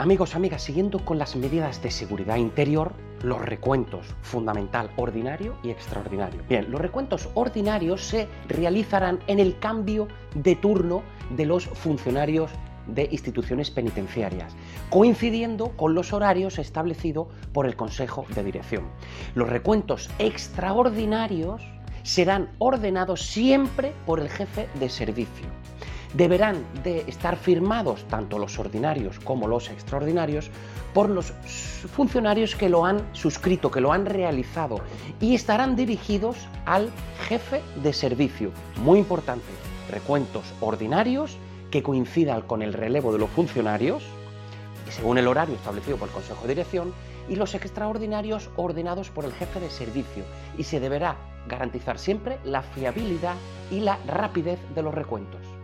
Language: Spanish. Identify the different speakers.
Speaker 1: Amigos, amigas, siguiendo con las medidas de seguridad interior, los recuentos fundamental, ordinario y extraordinario. Bien, los recuentos ordinarios se realizarán en el cambio de turno de los funcionarios de instituciones penitenciarias, coincidiendo con los horarios establecidos por el Consejo de Dirección. Los recuentos extraordinarios serán ordenados siempre por el jefe de servicio. Deberán de estar firmados tanto los ordinarios como los extraordinarios por los funcionarios que lo han suscrito, que lo han realizado y estarán dirigidos al jefe de servicio. Muy importante, recuentos ordinarios que coincidan con el relevo de los funcionarios, según el horario establecido por el Consejo de Dirección, y los extraordinarios ordenados por el jefe de servicio. Y se deberá garantizar siempre la fiabilidad y la rapidez de los recuentos.